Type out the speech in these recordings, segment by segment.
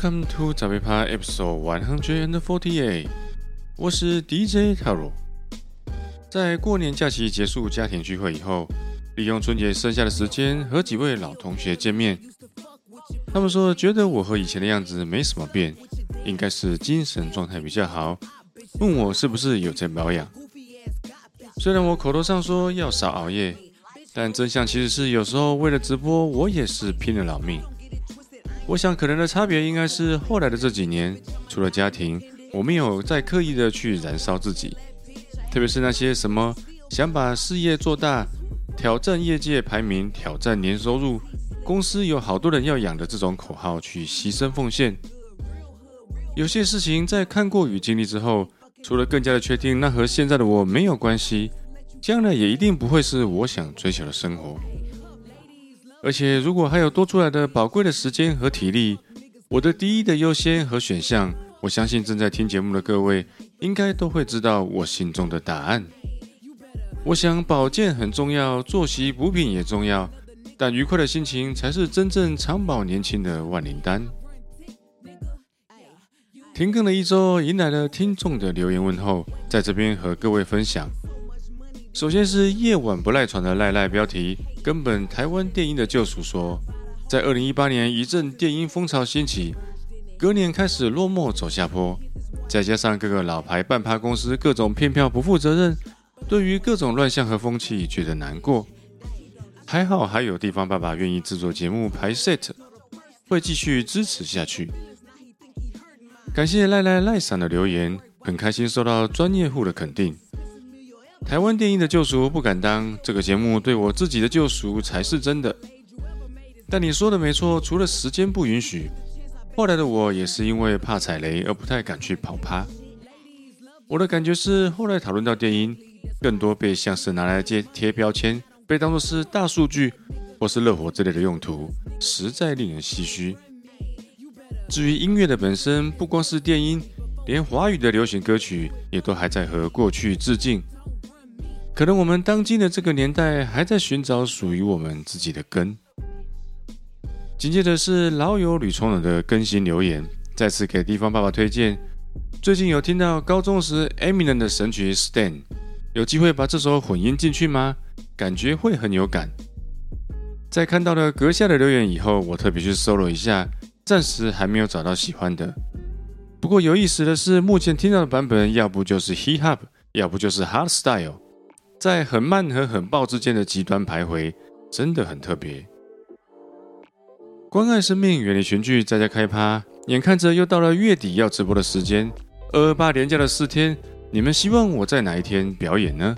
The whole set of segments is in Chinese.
Welcome to 早杯趴 Episode One Hundred and Forty Eight，我是 DJ Taro。在过年假期结束家庭聚会以后，利用春节剩下的时间和几位老同学见面。他们说觉得我和以前的样子没什么变，应该是精神状态比较好，问我是不是有在保养。虽然我口头上说要少熬夜，但真相其实是有时候为了直播，我也是拼了老命。我想可能的差别应该是后来的这几年，除了家庭，我没有再刻意的去燃烧自己，特别是那些什么想把事业做大、挑战业界排名、挑战年收入、公司有好多人要养的这种口号去牺牲奉献。有些事情在看过与经历之后，除了更加的确定那和现在的我没有关系，将来也一定不会是我想追求的生活。而且，如果还有多出来的宝贵的时间和体力，我的第一的优先和选项，我相信正在听节目的各位应该都会知道我心中的答案。我想保健很重要，作息补品也重要，但愉快的心情才是真正长保年轻的万灵丹。停更了一周，迎来了听众的留言问候，在这边和各位分享。首先是夜晚不赖床的赖赖标题，根本台湾电音的救赎说，在二零一八年一阵电音风潮兴起，隔年开始落寞走下坡，再加上各个老牌半趴公司各种骗票不负责任，对于各种乱象和风气觉得难过。还好还有地方爸爸愿意制作节目排 set，会继续支持下去。感谢赖赖赖闪的留言，很开心收到专业户的肯定。台湾电影的救赎不敢当，这个节目对我自己的救赎才是真的。但你说的没错，除了时间不允许，后来的我也是因为怕踩雷而不太敢去跑趴。我的感觉是，后来讨论到电音，更多被像是拿来接贴标签，被当作是大数据或是热火之类的用途，实在令人唏嘘。至于音乐的本身，不光是电音，连华语的流行歌曲也都还在和过去致敬。可能我们当今的这个年代还在寻找属于我们自己的根。紧接着是老友吕崇仁的更新留言，再次给地方爸爸推荐。最近有听到高中时 Eminem 的神曲《Stand》，有机会把这首混音进去吗？感觉会很有感。在看到了阁下的留言以后，我特别去搜了一下，暂时还没有找到喜欢的。不过有意思的是，目前听到的版本，要不就是 Hip Hop，要不就是 Hard Style。在很慢和很爆之间的极端徘徊，真的很特别。关爱生命，远离群聚，在家开趴。眼看着又到了月底要直播的时间，二二八连假的四天，你们希望我在哪一天表演呢？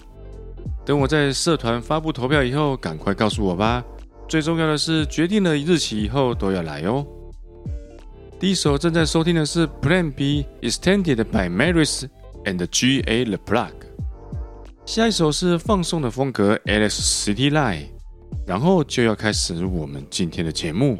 等我在社团发布投票以后，赶快告诉我吧。最重要的是，决定了日期以后都要来哦。第一首正在收听的是 Plan B Extended by Maris and G A The Plug。下一首是放松的风格，Alex City Light，然后就要开始我们今天的节目。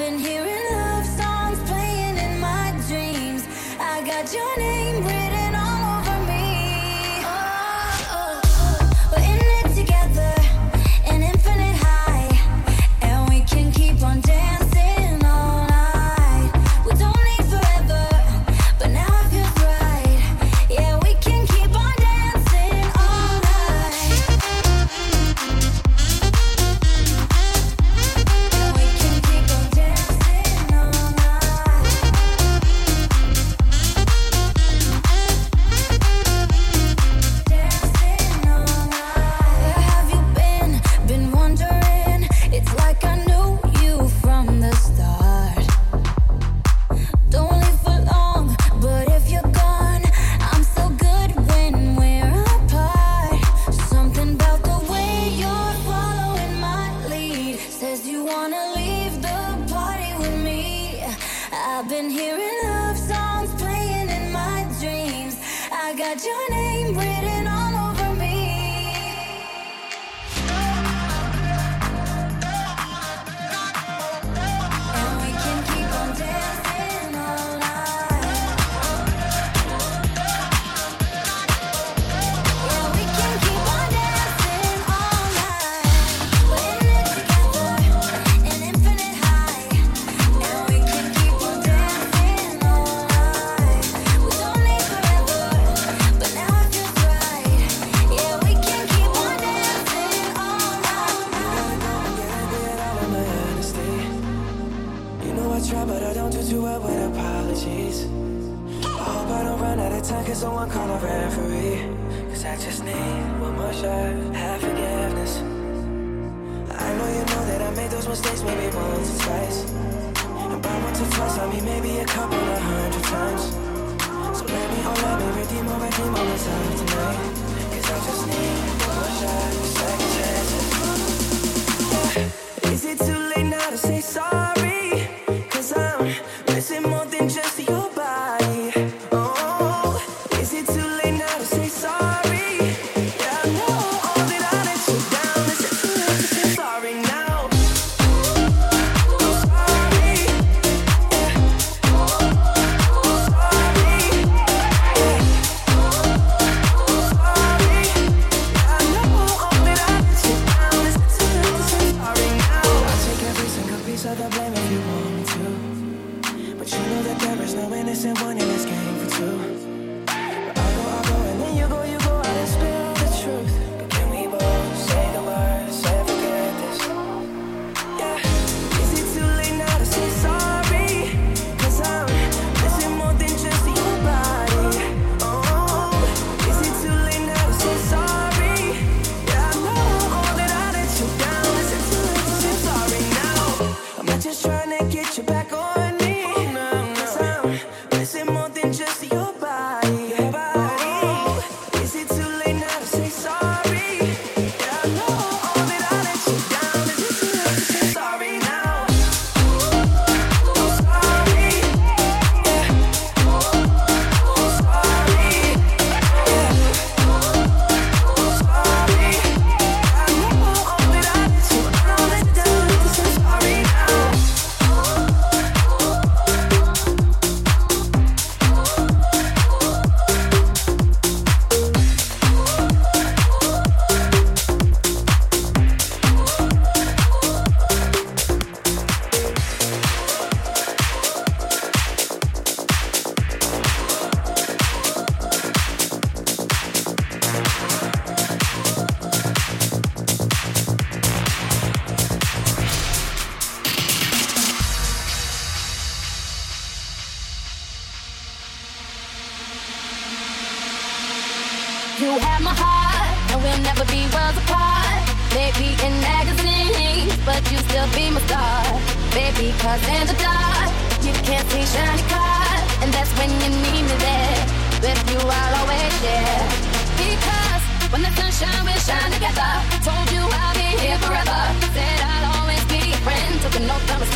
been hearing love songs playing in my dreams. I got your name.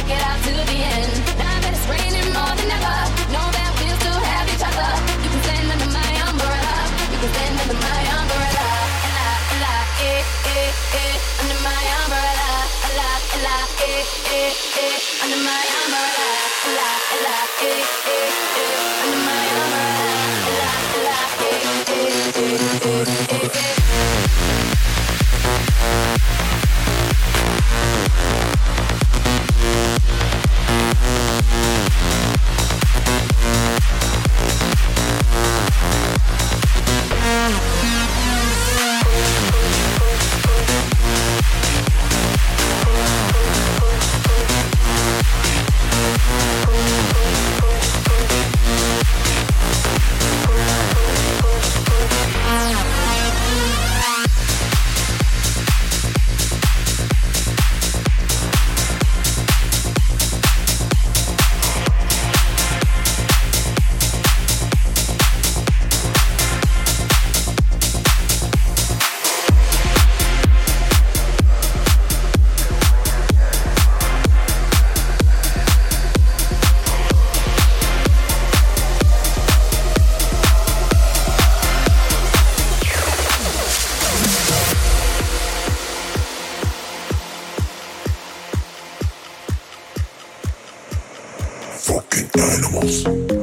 Make it out animals.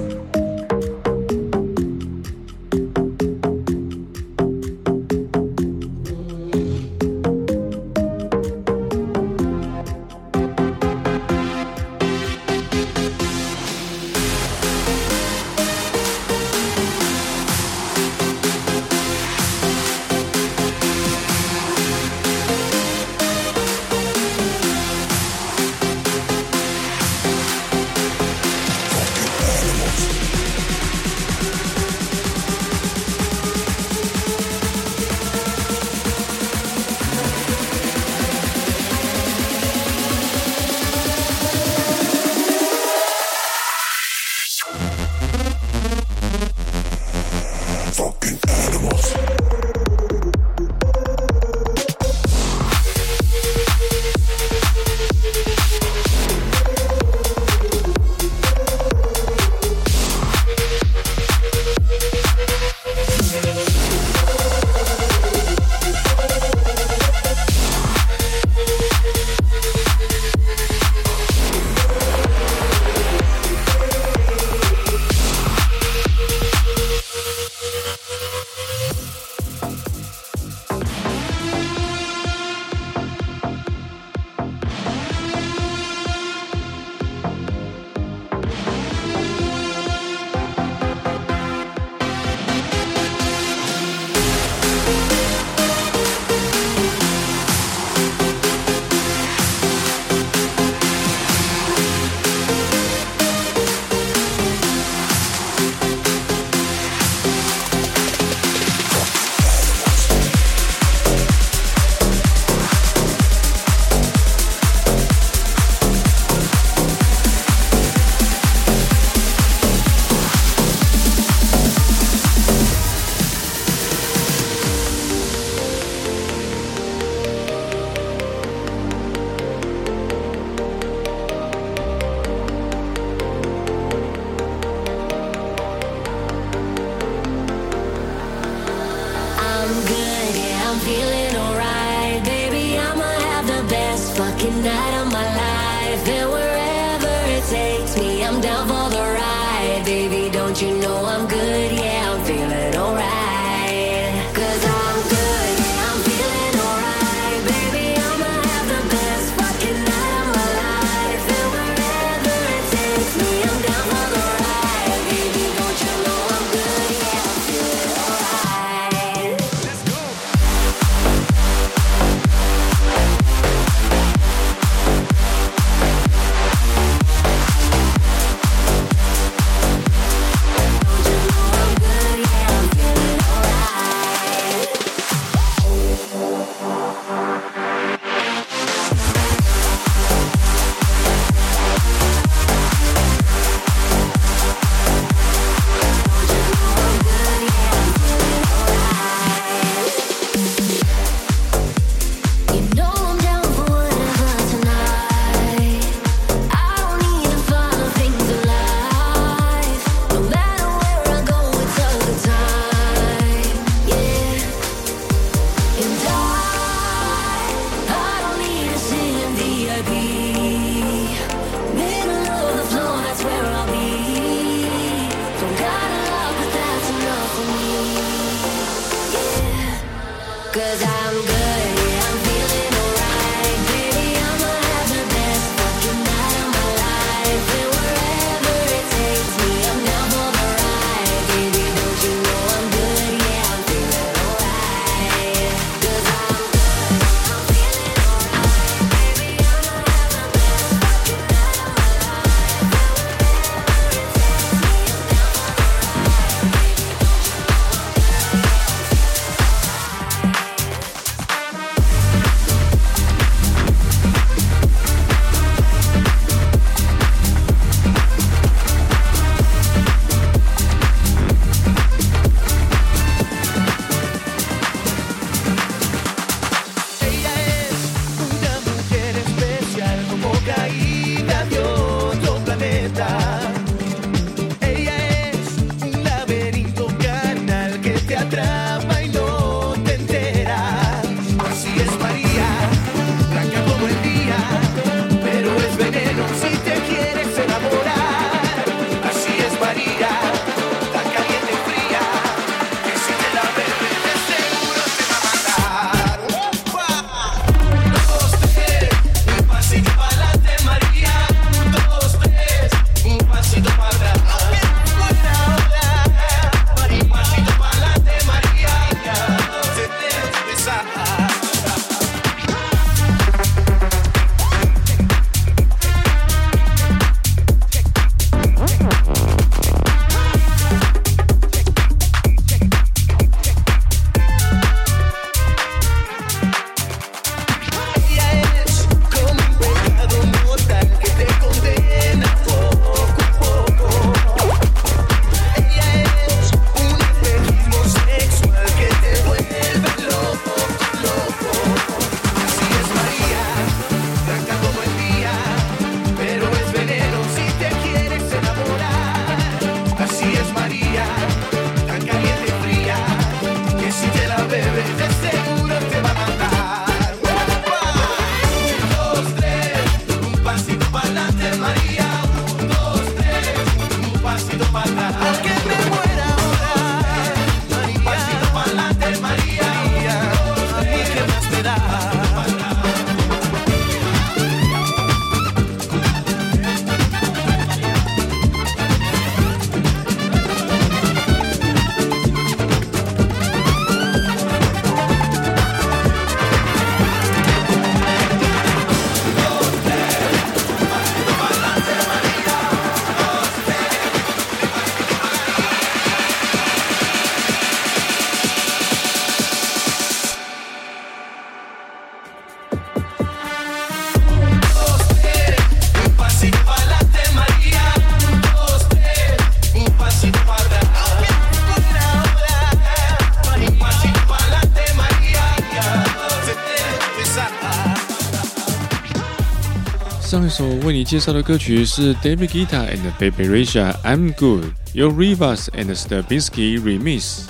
介绍的歌曲是 David Guetta and Baby Rasha I'm Good，由 Rivas and Stravinsky remix。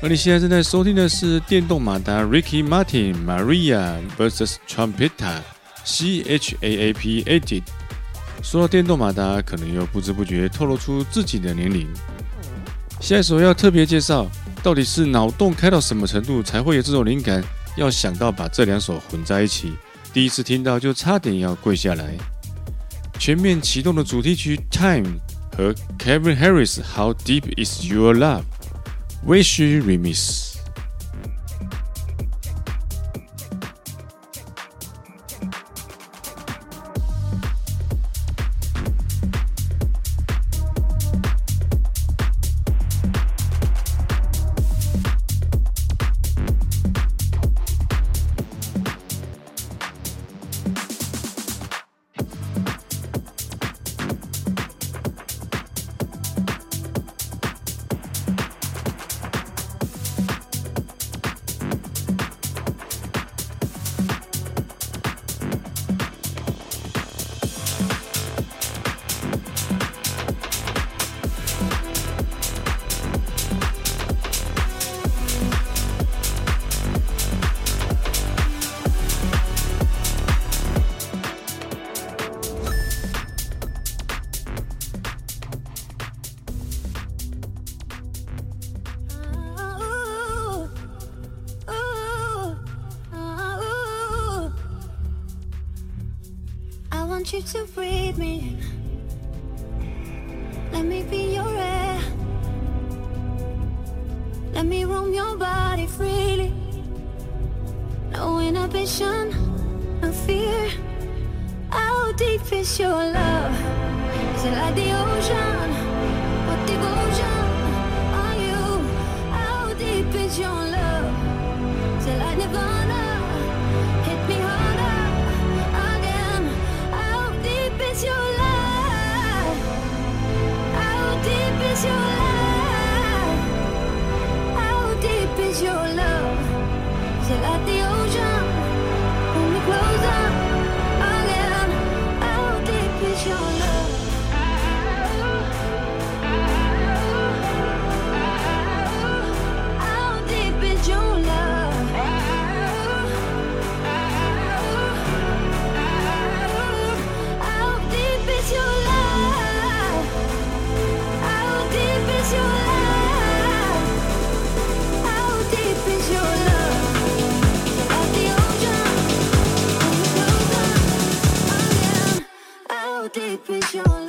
而你现在正在收听的是电动马达 Ricky Martin Maria vs Trumpeta C H A A P A T。说到电动马达，可能又不知不觉透露出自己的年龄。下一首要特别介绍，到底是脑洞开到什么程度才会有这种灵感，要想到把这两首混在一起？第一次听到就差点要跪下来。全面启动的主题曲《Time》和 Kevin Harris《How Deep Is Your Love》，Wish Remix。 Let me roam your body freely. No inhibition, no fear. How deep is your love? Is it like the ocean? What devotion are you? How deep is your love? Is it like Nirvana? your love till at the ocean. you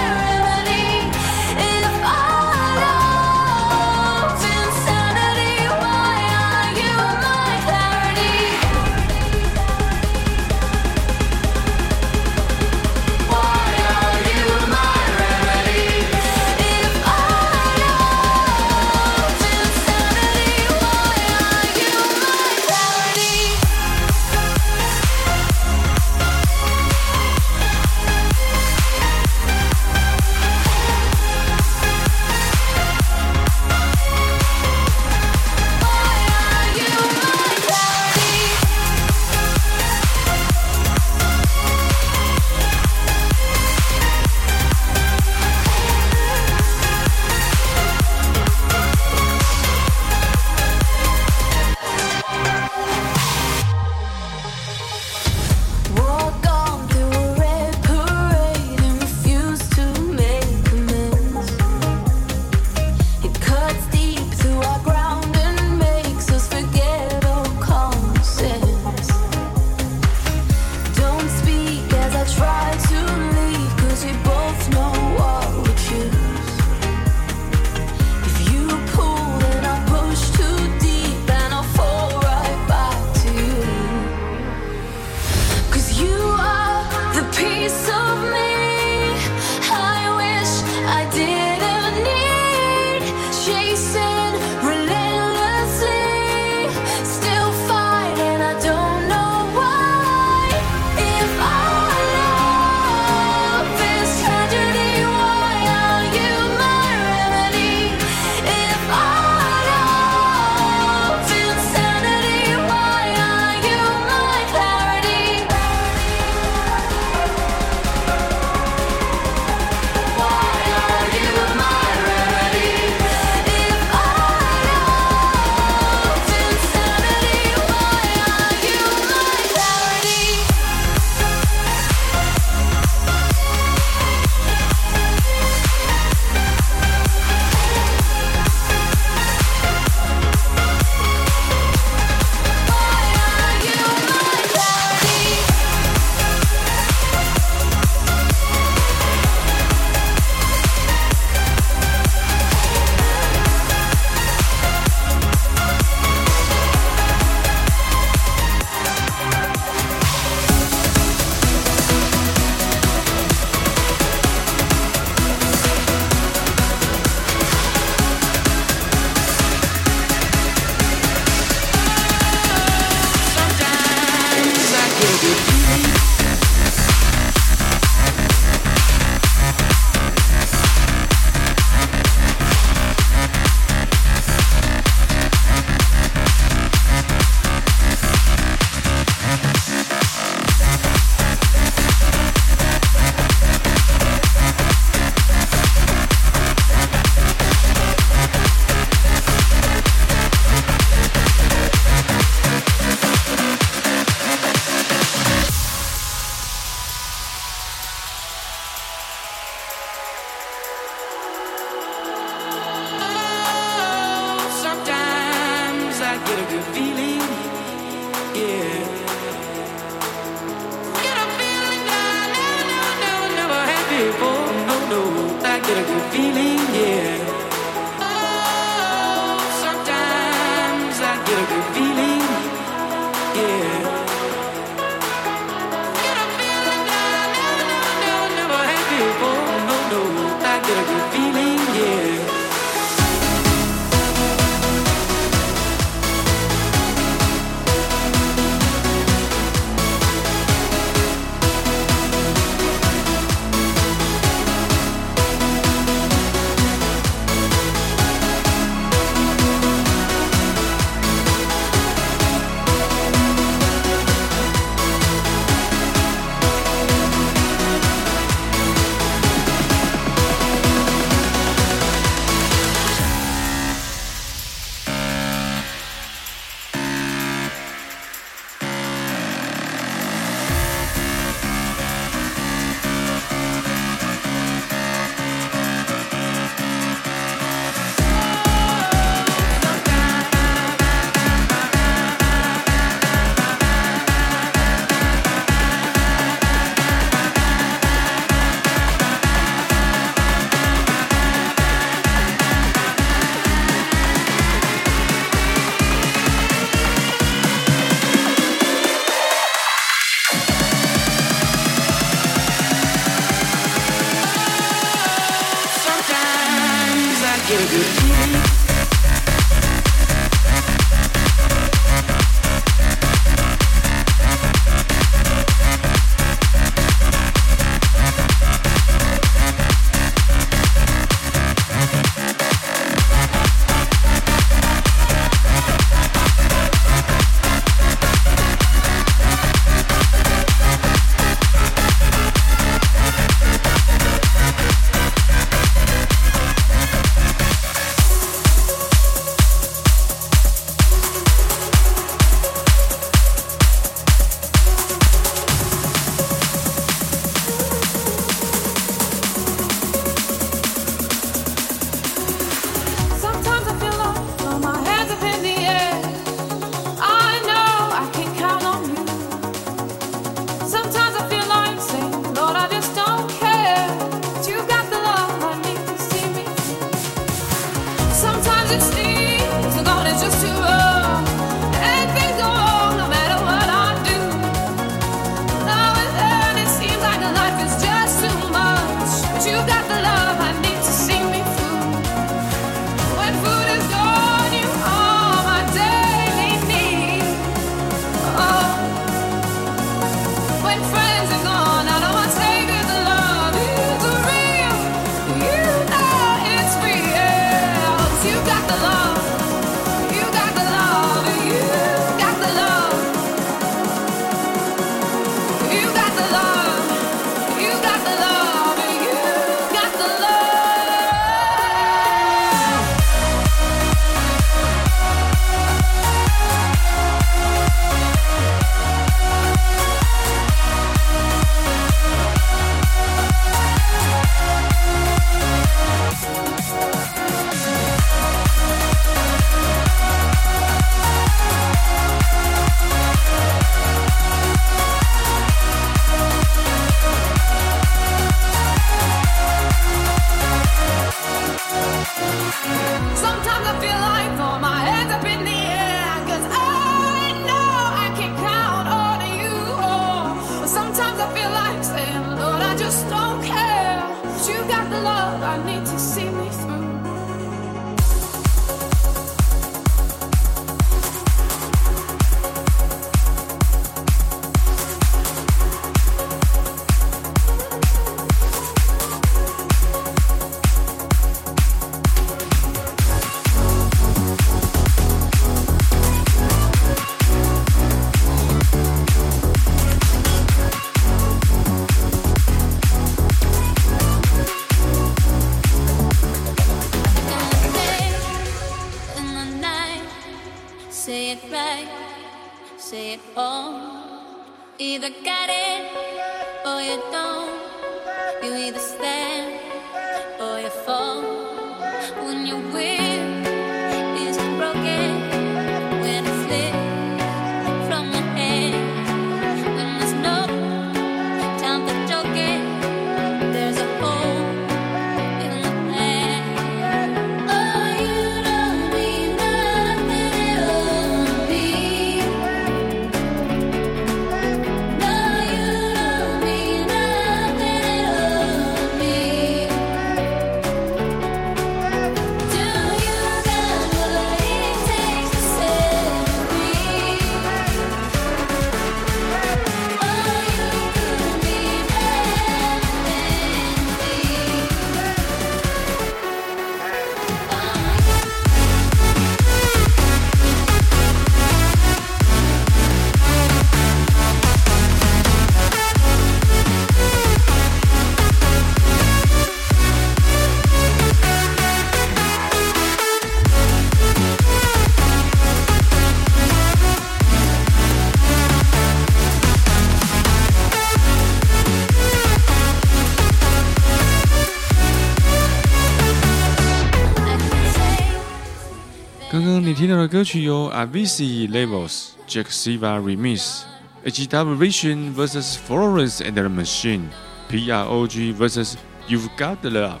歌曲有 avici Levels、Jack Siva Remix、HW Vision vs Florence and the Machine、PROG vs You've Got the Love、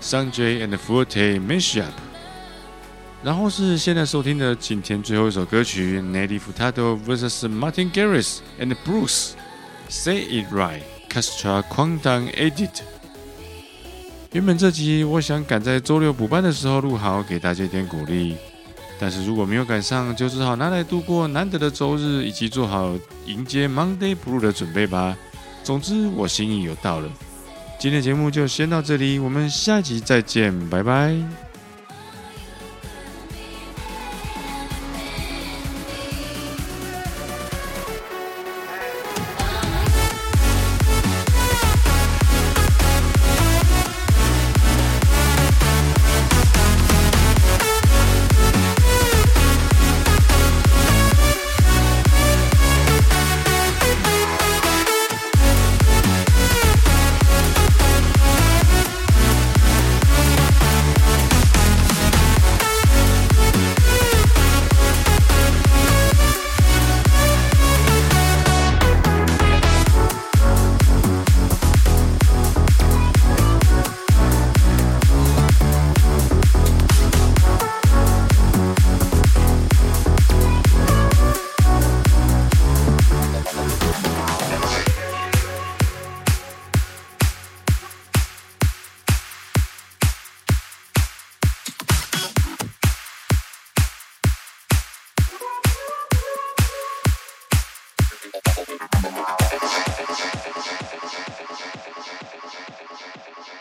Sanjay and Forte Mashup。然后是现在收听的今天最后一首歌曲 Nelly Furtado vs Martin Garrix and Bruce Say It Right、Castro Quantum Edit。原本这集我想赶在周六补班的时候录好，给大家一点鼓励。但是如果没有赶上，就只好拿来度过难得的周日，以及做好迎接 Monday Blue 的准备吧。总之，我心意有到了。今天的节目就先到这里，我们下集再见，拜拜。